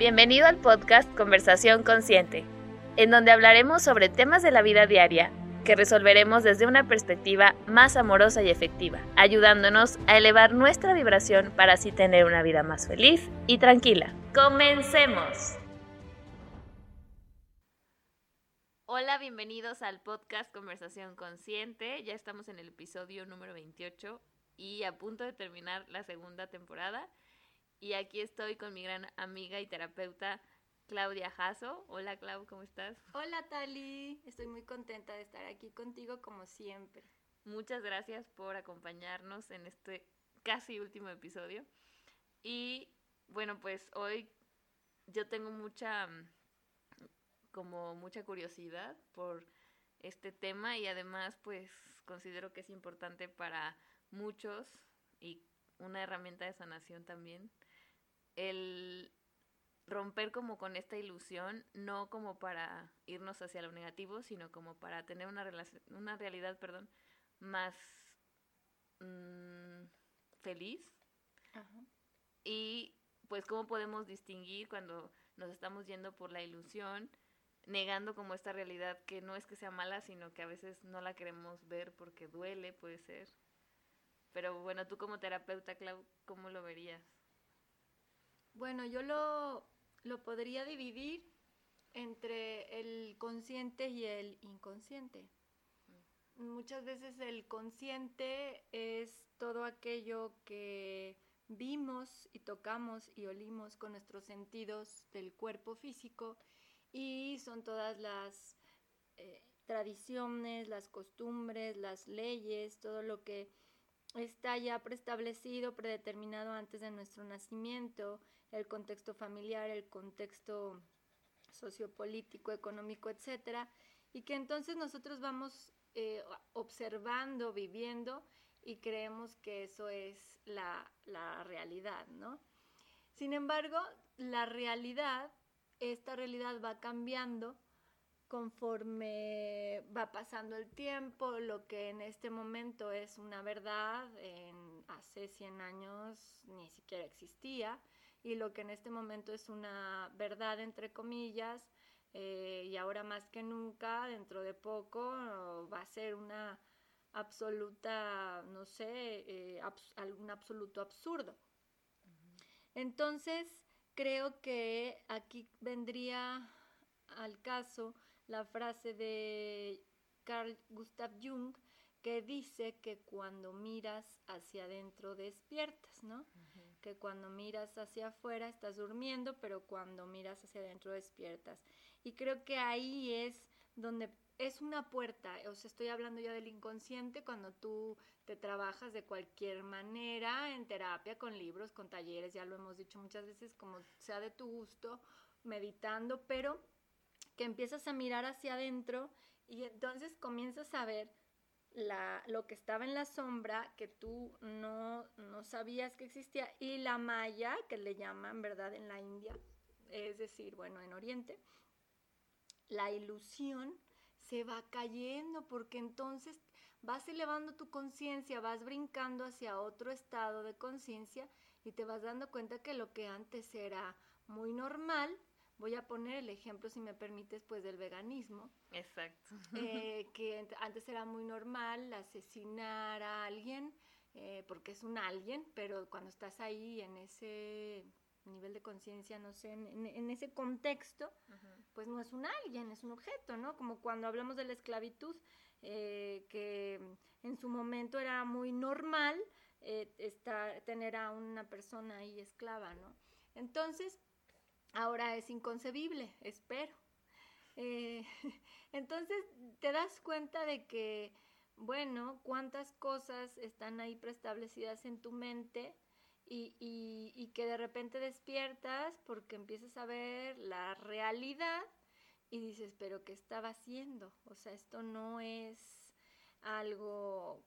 Bienvenido al podcast Conversación Consciente, en donde hablaremos sobre temas de la vida diaria que resolveremos desde una perspectiva más amorosa y efectiva, ayudándonos a elevar nuestra vibración para así tener una vida más feliz y tranquila. ¡Comencemos! Hola, bienvenidos al podcast Conversación Consciente. Ya estamos en el episodio número 28 y a punto de terminar la segunda temporada. Y aquí estoy con mi gran amiga y terapeuta Claudia Jasso. Hola Clau, ¿cómo estás? Hola Tali, estoy muy contenta de estar aquí contigo como siempre. Muchas gracias por acompañarnos en este casi último episodio. Y bueno, pues hoy yo tengo mucha como mucha curiosidad por este tema y además pues considero que es importante para muchos y una herramienta de sanación también el romper como con esta ilusión, no como para irnos hacia lo negativo, sino como para tener una, relación, una realidad perdón, más mmm, feliz. Y pues cómo podemos distinguir cuando nos estamos yendo por la ilusión, negando como esta realidad que no es que sea mala, sino que a veces no la queremos ver porque duele, puede ser. Pero bueno, tú como terapeuta, Clau, ¿cómo lo verías? Bueno, yo lo, podría dividir entre el consciente y el inconsciente. Muchas veces el consciente es todo aquello que vimos y tocamos y olimos con nuestros sentidos del cuerpo físico y son todas las eh, tradiciones, las costumbres, las leyes, todo lo que está ya preestablecido, predeterminado antes de nuestro nacimiento, el contexto familiar, el contexto sociopolítico, económico, etcétera, y que entonces nosotros vamos eh, observando, viviendo y creemos que eso es la, la realidad, ¿no? Sin embargo, la realidad, esta realidad va cambiando conforme va pasando el tiempo, lo que en este momento es una verdad, en, hace 100 años ni siquiera existía, y lo que en este momento es una verdad, entre comillas, eh, y ahora más que nunca, dentro de poco, va a ser una absoluta, no sé, eh, algún absoluto absurdo. Entonces, creo que aquí vendría al caso la frase de Carl Gustav Jung que dice que cuando miras hacia adentro despiertas, ¿no? Que cuando miras hacia afuera estás durmiendo, pero cuando miras hacia adentro despiertas. Y creo que ahí es donde es una puerta, o sea, estoy hablando ya del inconsciente cuando tú te trabajas de cualquier manera, en terapia, con libros, con talleres, ya lo hemos dicho muchas veces, como sea de tu gusto, meditando, pero que empiezas a mirar hacia adentro y entonces comienzas a ver la, lo que estaba en la sombra que tú no, no sabías que existía y la maya, que le llaman, ¿verdad?, en la India, es decir, bueno, en Oriente, la ilusión se va cayendo porque entonces vas elevando tu conciencia, vas brincando hacia otro estado de conciencia y te vas dando cuenta que lo que antes era muy normal, Voy a poner el ejemplo, si me permites, pues del veganismo. Exacto. Eh, que antes era muy normal asesinar a alguien, eh, porque es un alguien, pero cuando estás ahí en ese nivel de conciencia, no sé, en, ese contexto, pues no es un alguien, es un objeto, ¿no? Como cuando hablamos de la esclavitud, eh, que en su momento era muy normal estar, tener a una persona ahí esclava, ¿no? Entonces, ahora es inconcebible, espero. Eh, entonces te das cuenta de que, bueno, cuántas cosas están ahí preestablecidas en tu mente y, que de repente despiertas porque empiezas a ver la realidad y dices, pero ¿qué estaba haciendo? O sea, esto no es algo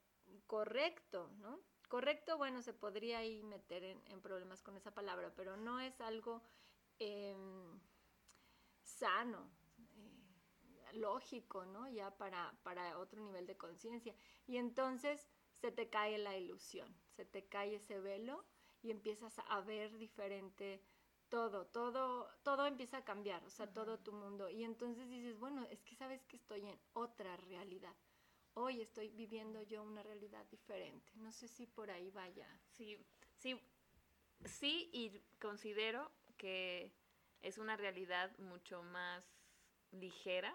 correcto, ¿no? Correcto, bueno, se podría ahí meter en, en problemas con esa palabra, pero no es algo Em, sano, eh, lógico, ¿no? Ya para, para otro nivel de conciencia. Y entonces se te cae la ilusión, se te cae ese velo y empiezas a ver diferente todo, todo, todo empieza a cambiar, o sea, todo tu mundo. Y entonces dices, bueno, es que sabes que estoy en otra realidad. Hoy estoy viviendo yo una realidad diferente. No sé si por ahí vaya. Sí, sí, sí, y considero que es una realidad mucho más ligera.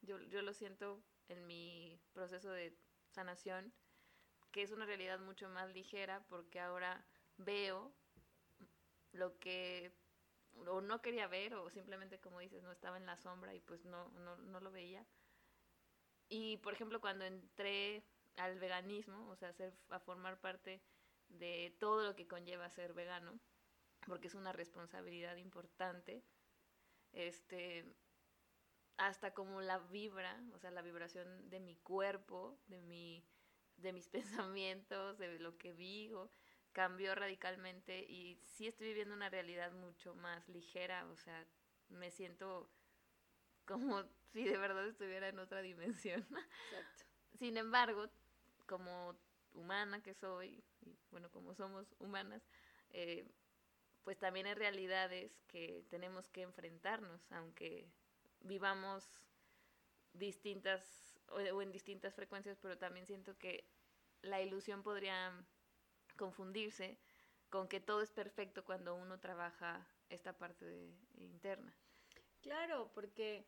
Yo, yo lo siento en mi proceso de sanación, que es una realidad mucho más ligera porque ahora veo lo que o no quería ver o simplemente como dices no estaba en la sombra y pues no, no, no lo veía y por ejemplo cuando entré al veganismo o sea a formar parte de todo lo que conlleva ser vegano porque es una responsabilidad importante este hasta como la vibra o sea la vibración de mi cuerpo de mi de mis pensamientos de lo que digo cambió radicalmente y sí estoy viviendo una realidad mucho más ligera, o sea, me siento como si de verdad estuviera en otra dimensión. Exacto. Sin embargo, como humana que soy, y bueno, como somos humanas, eh, pues también hay realidades que tenemos que enfrentarnos, aunque vivamos distintas o en distintas frecuencias, pero también siento que la ilusión podría confundirse con que todo es perfecto cuando uno trabaja esta parte interna. Claro, porque,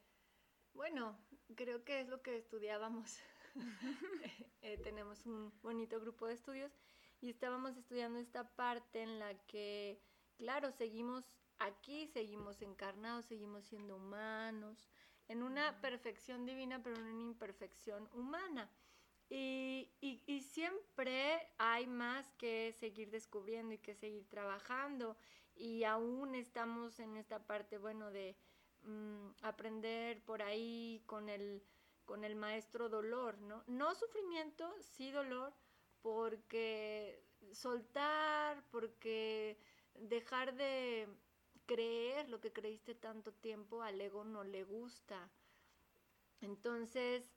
bueno, creo que es lo que estudiábamos. Eh, tenemos un bonito grupo de estudios y estábamos estudiando esta parte en la que, claro, seguimos aquí, seguimos encarnados, seguimos siendo humanos, en una perfección divina, pero en una imperfección humana. Y, y, siempre hay más que seguir descubriendo y que seguir trabajando. Y aún estamos en esta parte, bueno, de mm, aprender por ahí con el, con el maestro dolor, ¿no? No sufrimiento, sí dolor, porque soltar, porque dejar de creer lo que creíste tanto tiempo al ego no le gusta. Entonces,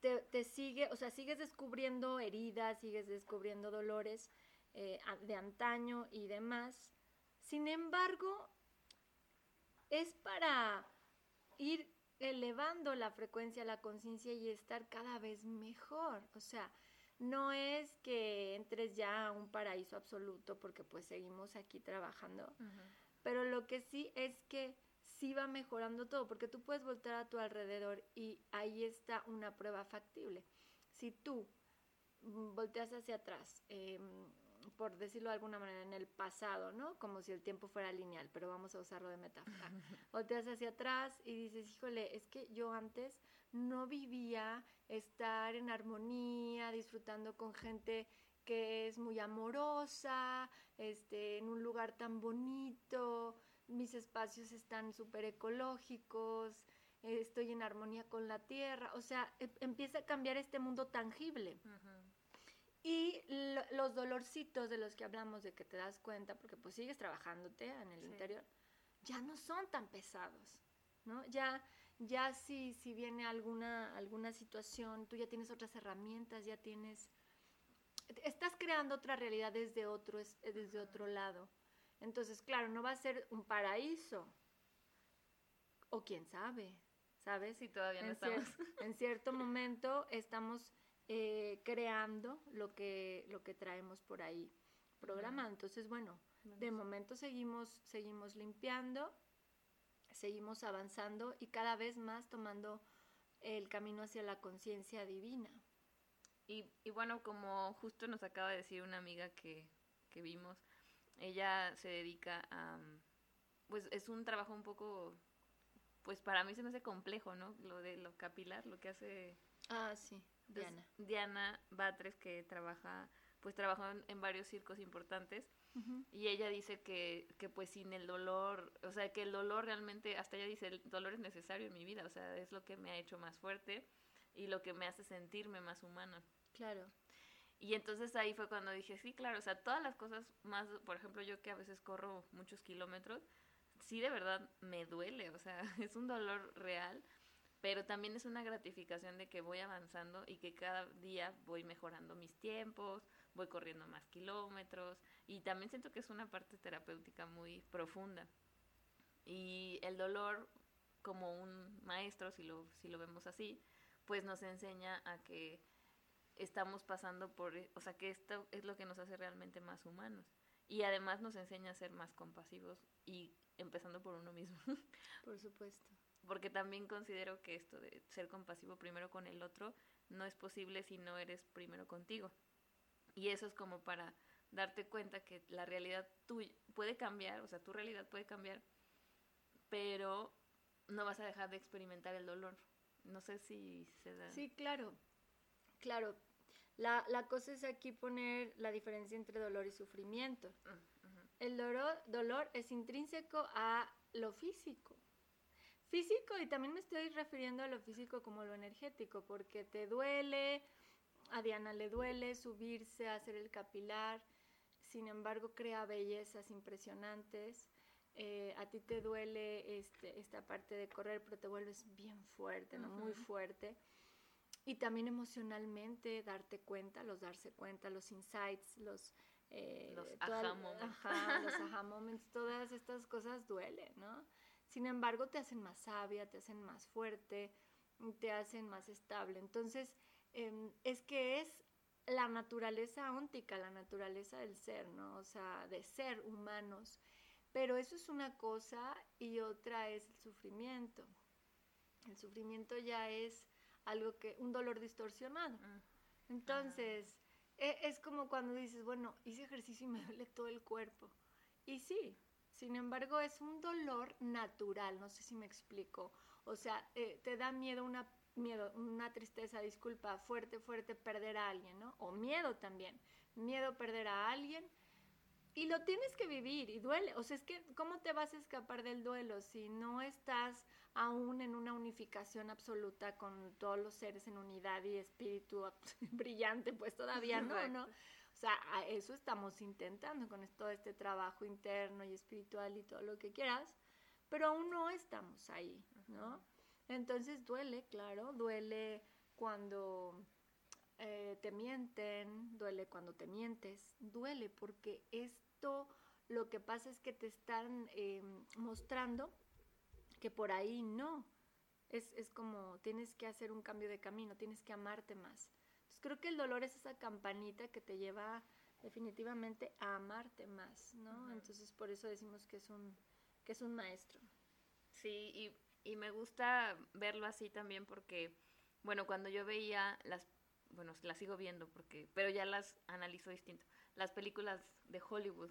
te, sigue, o sea, sigues descubriendo heridas, sigues descubriendo dolores eh, de antaño y demás. Sin embargo, es para ir elevando la frecuencia, la conciencia y estar cada vez mejor. O sea, no es que entres ya a un paraíso absoluto porque pues seguimos aquí trabajando, pero lo que sí es que sí va mejorando todo, porque tú puedes voltear a tu alrededor y ahí está una prueba factible. Si tú volteas hacia atrás, em, por decirlo de alguna manera, en el pasado, ¿no? Como si el tiempo fuera lineal, pero vamos a usarlo de metáfora. volteas hacia atrás y dices, híjole, es que yo antes no vivía estar en armonía, disfrutando con gente que es muy amorosa, este, en un lugar tan bonito, mis espacios están súper ecológicos, estoy en armonía con la tierra, o sea, e, empieza a cambiar este mundo tangible. Y los dolorcitos de los que hablamos, de que te das cuenta, porque pues sigues trabajándote en el interior, ya no son tan pesados, ¿no? Ya, ya si, si viene alguna, alguna situación, tú ya tienes otras herramientas, ya tienes... Estás creando otra realidad desde otro, desde otro lado. Entonces, claro, no va a ser un paraíso. O quién sabe, ¿sabes? Si todavía no estamos. en cierto momento estamos eh, creando lo que, lo que traemos por ahí programado. Entonces, bueno, de momento seguimos, seguimos limpiando, seguimos avanzando y cada vez más tomando el camino hacia la conciencia divina. Y, y, bueno, como justo nos acaba de decir una amiga que, que vimos, ella se dedica a, pues es un trabajo un poco, pues para mí se me hace complejo, ¿no? Lo de lo capilar, lo que hace... Ah, sí, Diana. Diana Batres, que trabaja, pues trabajó en, varios circos importantes. Y ella dice que, que pues sin el dolor, o sea, que el dolor realmente, hasta ella dice, el dolor es necesario en mi vida, o sea, es lo que me ha hecho más fuerte y lo que me hace sentirme más humana. Claro. Y entonces ahí fue cuando dije, sí, claro, o sea, todas las cosas más, por ejemplo, yo que a veces corro muchos kilómetros, sí de verdad me duele, o sea, es un dolor real, pero también es una gratificación de que voy avanzando y que cada día voy mejorando mis tiempos, voy corriendo más kilómetros y también siento que es una parte terapéutica muy profunda. Y el dolor, como un maestro, si lo, si lo vemos así, pues nos enseña a que estamos pasando por, o sea, que esto es lo que nos hace realmente más humanos. Y además nos enseña a ser más compasivos y empezando por uno mismo. Por supuesto. Porque también considero que esto de ser compasivo primero con el otro no es posible si no eres primero contigo. Y eso es como para darte cuenta que la realidad tuya puede cambiar, o sea, tu realidad puede cambiar, pero no vas a dejar de experimentar el dolor. No sé si se da. Sí, claro, claro. La, la cosa es aquí poner la diferencia entre dolor y sufrimiento. Mm, El dolor, dolor es intrínseco a lo físico. Físico, y también me estoy refiriendo a lo físico como lo energético, porque te duele, a Diana le duele subirse a hacer el capilar, sin embargo crea bellezas impresionantes. Eh, a ti te duele este, esta parte de correr, pero te vuelves bien fuerte, ¿no? Muy fuerte. Y también emocionalmente darte cuenta, los darse cuenta, los insights, los... Eh, los aha moments. Ajá, los aha moments, todas estas cosas duelen, ¿no? Sin embargo, te hacen más sabia, te hacen más fuerte, te hacen más estable. Entonces, eh, es que es la naturaleza óntica, la naturaleza del ser, ¿no? O sea, de ser humanos. Pero eso es una cosa y otra es el sufrimiento. El sufrimiento ya es algo que, un dolor distorsionado. Mm. Entonces, e, es como cuando dices, bueno, hice ejercicio y me duele todo el cuerpo. Y sí, sin embargo, es un dolor natural, no sé si me explico. O sea, eh, te da miedo una miedo, una tristeza, disculpa, fuerte, fuerte perder a alguien, ¿no? O miedo también, miedo perder a alguien y lo tienes que vivir y duele. O sea, es que, ¿cómo te vas a escapar del duelo si no estás aún en una unificación absoluta con todos los seres en unidad y espíritu brillante? Pues todavía no, ¿no? O sea, a eso estamos intentando con todo este trabajo interno y espiritual y todo lo que quieras, pero aún no estamos ahí, ¿no? Entonces duele, claro, duele cuando eh, te mienten, duele cuando te mientes, duele porque esto lo que pasa es que te están eh, mostrando que por ahí no. Es, es, como tienes que hacer un cambio de camino, tienes que amarte más. Entonces creo que el dolor es esa campanita que te lleva definitivamente a amarte más, ¿no? Uh -huh. Entonces por eso decimos que es un, que es un maestro. Sí, y, y me gusta verlo así también porque, bueno, cuando yo veía las bueno, las sigo viendo porque, pero ya las analizo distinto. Las películas de Hollywood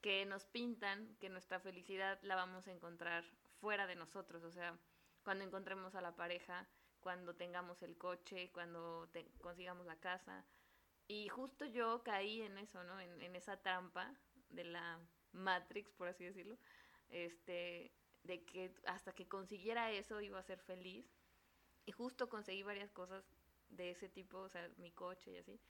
que nos pintan que nuestra felicidad la vamos a encontrar fuera de nosotros, o sea, cuando encontremos a la pareja, cuando tengamos el coche, cuando te, consigamos la casa. Y justo yo caí en eso, ¿no? En, en, esa trampa de la Matrix, por así decirlo, este, de que hasta que consiguiera eso iba a ser feliz. Y justo conseguí varias cosas de ese tipo, o sea, mi coche y así.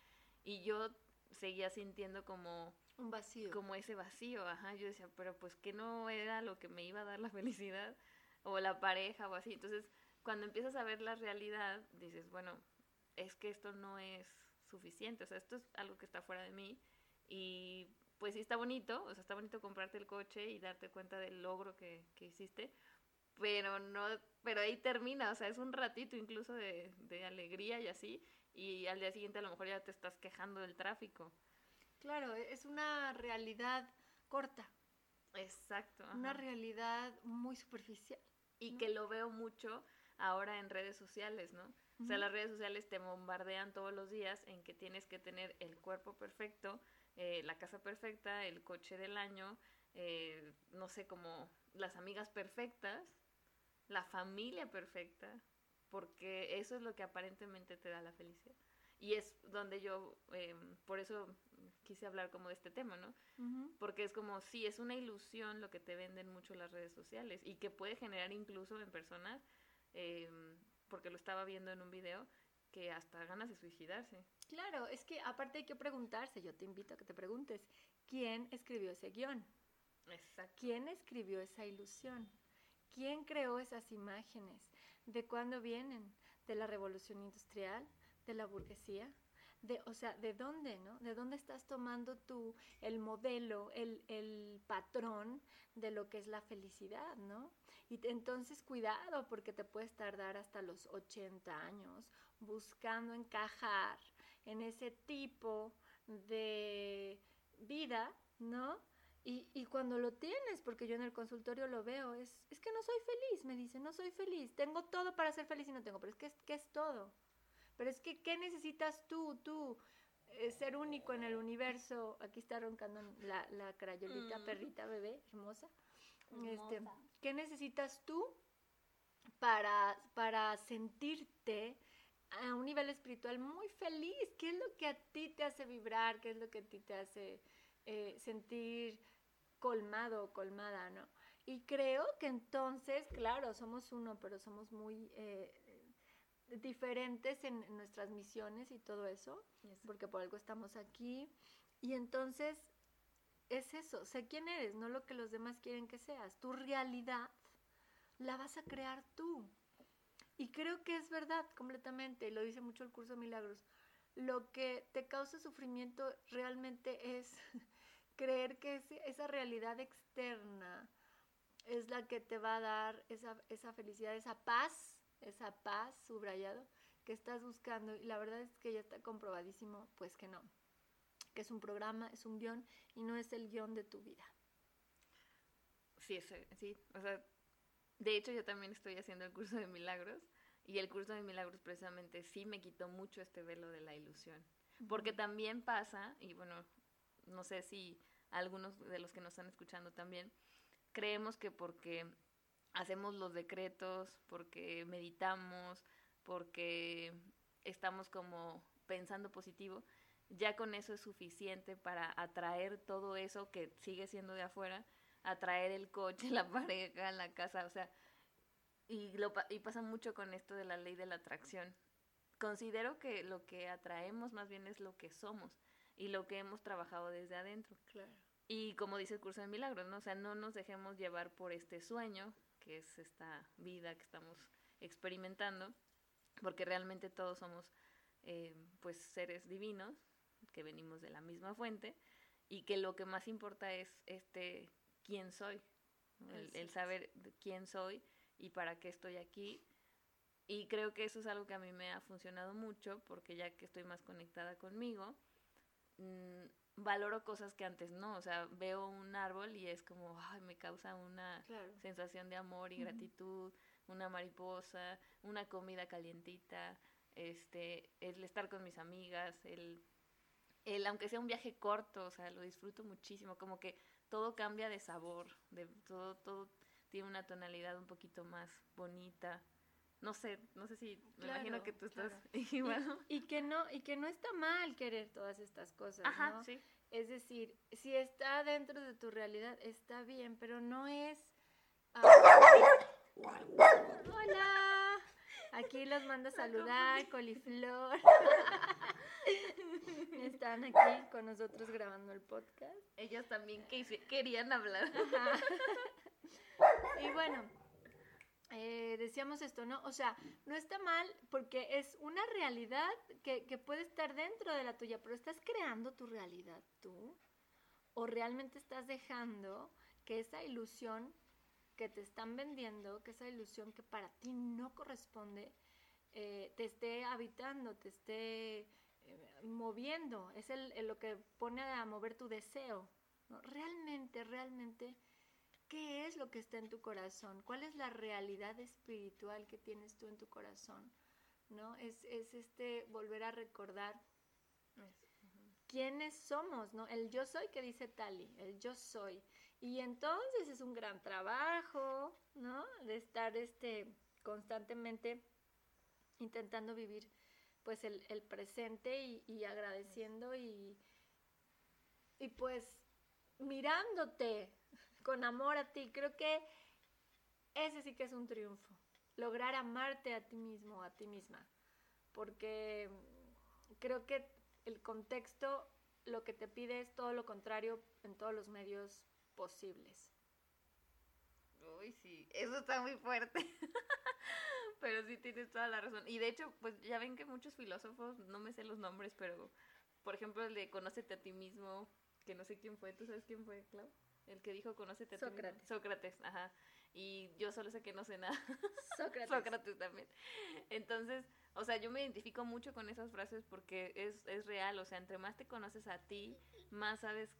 Y yo seguía sintiendo como un vacío. Como ese vacío, ajá. Yo decía, pero pues que no era lo que me iba a dar la felicidad o la pareja o así. Entonces, cuando empiezas a ver la realidad, dices, bueno, es que esto no es suficiente, o sea, esto es algo que está fuera de mí y pues sí está bonito, o sea, está bonito comprarte el coche y darte cuenta del logro que, que hiciste, pero no, pero ahí termina, o sea, es un ratito incluso de, de, alegría y así, y al día siguiente a lo mejor ya te estás quejando del tráfico. Claro, es una realidad corta. Exacto. Ajá. Una realidad muy superficial. Y ¿no? que lo veo mucho ahora en redes sociales, ¿no? Uh -huh. O sea, las redes sociales te bombardean todos los días en que tienes que tener el cuerpo perfecto, eh, la casa perfecta, el coche del año, eh, no sé, como las amigas perfectas, la familia perfecta, porque eso es lo que aparentemente te da la felicidad. Y es donde yo, eh, por eso quise hablar como de este tema, ¿no? Uh -huh. Porque es como, sí, es una ilusión lo que te venden mucho las redes sociales y que puede generar incluso en personas, eh, porque lo estaba viendo en un video, que hasta ganas de suicidarse. Claro, es que aparte hay que preguntarse, yo te invito a que te preguntes, ¿quién escribió ese guion? Exacto. ¿Quién escribió esa ilusión? ¿Quién creó esas imágenes? ¿De cuándo vienen? ¿De la revolución industrial? ¿De la burguesía? De, o sea, ¿de dónde, no? ¿De dónde estás tomando tú el modelo, el, el patrón de lo que es la felicidad, ¿no? Y entonces cuidado porque te puedes tardar hasta los 80 años buscando encajar en ese tipo de vida, ¿no? Y, y, cuando lo tienes, porque yo en el consultorio lo veo, es, es que no soy feliz, me dice, no soy feliz, tengo todo para ser feliz y no tengo, pero es que, ¿qué es todo? Pero es que, ¿qué necesitas tú, tú? Eh, ser único en el universo. Aquí está roncando la, la crayolita, mm. perrita, bebé, hermosa. Este, ¿Qué necesitas tú para, para sentirte a un nivel espiritual muy feliz? ¿Qué es lo que a ti te hace vibrar? ¿Qué es lo que a ti te hace eh, sentir colmado o colmada, no? Y creo que entonces, claro, somos uno, pero somos muy eh, diferentes en, nuestras misiones y todo eso, porque por algo estamos aquí. Y entonces es eso, sé quién eres, no lo que los demás quieren que seas. Tu realidad la vas a crear tú. Y creo que es verdad completamente, y lo dice mucho el curso de milagros. Lo que te causa sufrimiento realmente es creer que esa realidad externa es la que te va a dar esa, esa felicidad, esa paz esa paz, subrayado, que estás buscando. Y la verdad es que ya está comprobadísimo, pues que no, que es un programa, es un guion y no es el guion de tu vida. Sí, sí, o sea, de hecho yo también estoy haciendo el curso de milagros y el curso de milagros precisamente sí me quitó mucho este velo de la ilusión. Porque también pasa, y bueno, no sé si algunos de los que nos están escuchando también, creemos que porque hacemos los decretos, porque meditamos, porque estamos como pensando positivo, ya con eso es suficiente para atraer todo eso que sigue siendo de afuera, atraer el coche, la pareja, la casa, o sea, y, lo, y pasa mucho con esto de la ley de la atracción. Considero que lo que atraemos más bien es lo que somos y lo que hemos trabajado desde adentro. Claro. Y como dice el curso de milagros, ¿no? O sea, no nos dejemos llevar por este sueño que es esta vida que estamos experimentando, porque realmente todos somos eh, pues seres divinos, que venimos de la misma fuente, y que lo que más importa es este quién soy, el, saber quién soy y para qué estoy aquí. Y creo que eso es algo que a mí me ha funcionado mucho, porque ya que estoy más conectada conmigo, mm, valoro cosas que antes no, o sea, veo un árbol y es como, ay, me causa una sensación de amor y gratitud, una mariposa, una comida calientita, este, el estar con mis amigas, el, el, aunque sea un viaje corto, o sea, lo disfruto muchísimo, como que todo cambia de sabor, de todo, todo tiene una tonalidad un poquito más bonita, no sé, no sé si me imagino que tú estás igual. Y, que no, y que no está mal querer todas estas cosas, Ajá, Sí. Es decir, si está dentro de tu realidad, está bien, pero no es. Ah, hola. Aquí los mando a saludar, coliflor. Están aquí con nosotros grabando el podcast. Ellos también querían hablar. Y bueno, eh, decíamos esto, ¿no? O sea, no está mal porque es una realidad que, puede estar dentro de la tuya, pero estás creando tu realidad tú. O realmente estás dejando que esa ilusión que te están vendiendo, que esa ilusión que para ti no corresponde, eh, te esté habitando, te esté eh, moviendo. Es el, lo que pone a mover tu deseo. ¿no? Realmente, realmente ¿Qué es lo que está en tu corazón? ¿Cuál es la realidad espiritual que tienes tú en tu corazón? ¿No? Es, es este volver a recordar quiénes somos, ¿no? El yo soy que dice Tali, el yo soy. Y entonces es un gran trabajo, ¿no? De estar este constantemente intentando vivir pues el, el presente y, y, agradeciendo y, y pues mirándote, con amor a ti. Creo que ese sí que es un triunfo. Lograr amarte a ti mismo, a ti misma. Porque creo que el contexto lo que te pide es todo lo contrario en todos los medios posibles. Uy, sí, eso está muy fuerte. pero sí tienes toda la razón. Y de hecho, pues ya ven que muchos filósofos, no me sé los nombres, pero por ejemplo el de Conócete a ti mismo, que no sé quién fue, ¿tú sabes quién fue, Clau? El que dijo Conócete a ti Sócrates. mismo. Sócrates, ajá. Y yo solo sé que no sé nada. Sócrates. Sócrates también. Entonces, o sea, yo me identifico mucho con esas frases porque es, es real, o sea, entre más te conoces a ti, más sabes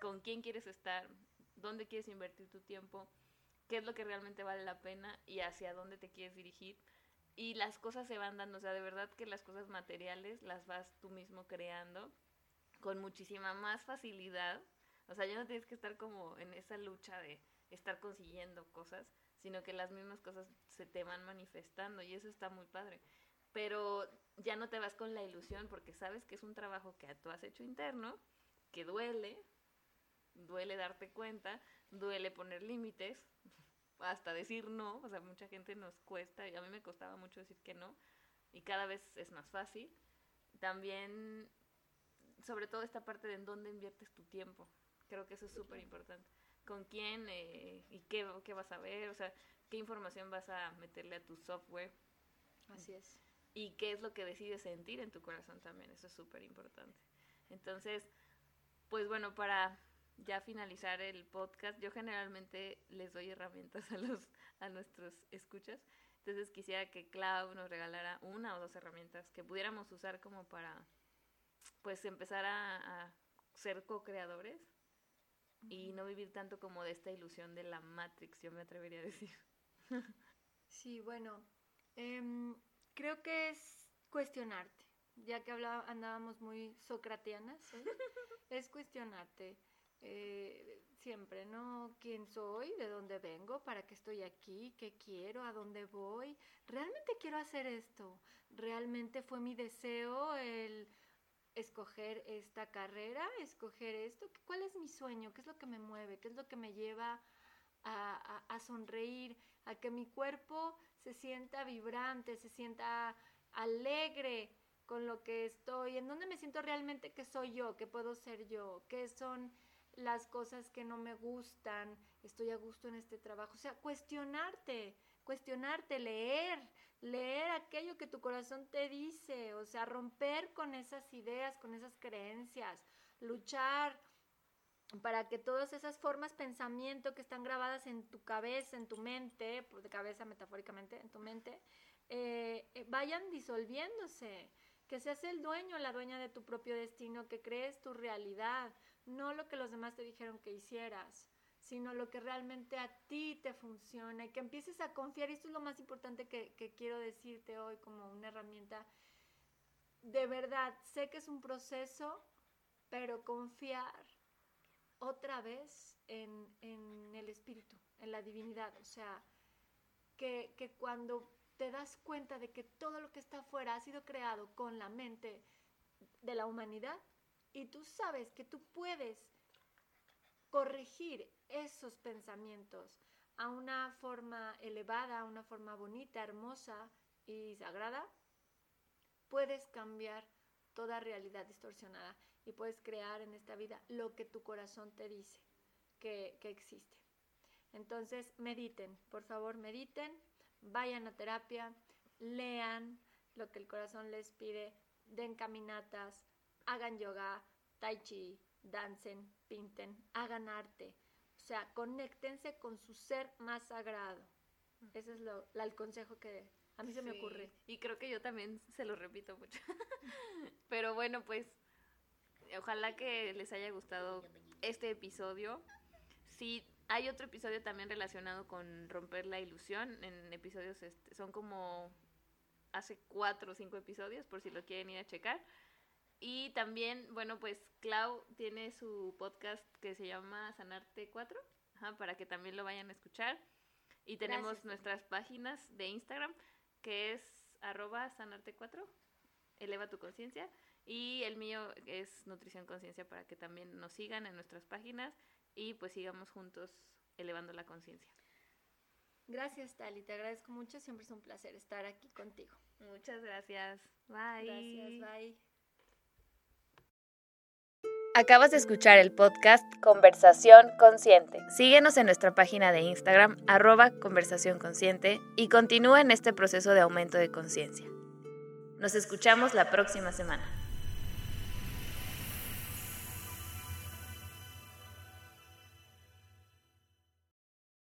con quién quieres estar, dónde quieres invertir tu tiempo, qué es lo que realmente vale la pena y hacia dónde te quieres dirigir. Y las cosas se van dando, o sea, de verdad que las cosas materiales las vas tú mismo creando con muchísima más facilidad. O sea, ya no tienes que estar como en esa lucha de estar consiguiendo cosas, sino que las mismas cosas se te van manifestando y eso está muy padre. Pero ya no te vas con la ilusión porque sabes que es un trabajo que tú has hecho interno, que duele, duele darte cuenta, duele poner límites, hasta decir no, o sea, mucha gente nos cuesta, y a mí me costaba mucho decir que no, y cada vez es más fácil. También, sobre todo esta parte de en dónde inviertes tu tiempo, creo que eso es súper importante. Con quién eh, y qué, qué vas a ver, o sea, qué información vas a meterle a tu software Así es. y qué es lo que decides sentir en tu corazón también, eso es súper importante. Entonces, pues bueno, para ya finalizar el podcast, yo generalmente les doy herramientas a los a nuestros escuchas. Entonces quisiera que Clau nos regalara una o dos herramientas que pudiéramos usar como para pues empezar a, a ser co-creadores y no vivir tanto como de esta ilusión de la Matrix, yo me atrevería a decir. Sí, bueno, em, creo que es cuestionarte, ya que hablaba, andábamos muy socratianas, ¿eh? es cuestionarte eh, siempre, ¿no? ¿Quién soy? ¿De dónde vengo? ¿Para qué estoy aquí? ¿Qué quiero? ¿A dónde voy? ¿Realmente quiero hacer esto? ¿Realmente fue mi deseo el escoger esta carrera, escoger esto? ¿Cuál es mi sueño? ¿Qué es lo que me mueve? ¿Qué es lo que me lleva a, sonreír? A que mi cuerpo se sienta vibrante, se sienta alegre con lo que estoy, en dónde me siento realmente que soy yo, que puedo ser yo, qué son las cosas que no me gustan, estoy a gusto en este trabajo. O sea, cuestionarte, cuestionarte, leer, leer aquello que tu corazón te dice, o sea, romper con esas ideas, con esas creencias, luchar para que todas esas formas pensamiento que están grabadas en tu cabeza, en tu mente, por de cabeza metafóricamente, en tu mente, eh, vayan disolviéndose, que seas el dueño, la dueña de tu propio destino, que crees tu realidad, no lo que los demás te dijeron que hicieras, sino lo que realmente a ti te funciona y que empieces a confiar, y esto es lo más importante que, quiero decirte hoy como una herramienta, de verdad, sé que es un proceso, pero confiar otra vez en, en el espíritu, en la divinidad, o sea, que, que cuando te das cuenta de que todo lo que está afuera ha sido creado con la mente de la humanidad y tú sabes que tú puedes corregir esos pensamientos a una forma elevada, a una forma bonita, hermosa y sagrada, puedes cambiar toda realidad distorsionada y puedes crear en esta vida lo que tu corazón te dice que, que existe. Entonces, mediten, por favor, mediten, vayan a terapia, lean lo que el corazón les pide, den caminatas, hagan yoga, tai chi, dancen, pinten, hagan arte. O sea, conéctense con su ser más sagrado. Ese es lo, la- el consejo que a mí se me Sí, ocurre. Y creo que yo también se lo repito mucho. Pero bueno, pues ojalá que les haya gustado este episodio. Si hay otro episodio también relacionado con romper la ilusión, en episodios este, son como hace cuatro o cinco episodios, por si lo quieren ir a checar. Y también, bueno, pues Clau tiene su podcast que se llama Sanarte 4, ajá, para que también lo vayan a escuchar. Y tenemos Gracias, nuestras páginas de Instagram, que es arroba sanarte4, eleva tu conciencia. Y el mío es Nutrición Conciencia para que también nos sigan en nuestras páginas y pues sigamos juntos elevando la conciencia. Gracias, Tali, te agradezco mucho. Siempre es un placer estar aquí contigo. Muchas gracias. Bye. Gracias, bye. Acabas de escuchar el podcast Conversación Consciente. Síguenos en nuestra página de Instagram, arroba conversación consciente, y continúa en este proceso de aumento de conciencia. Nos escuchamos la próxima semana.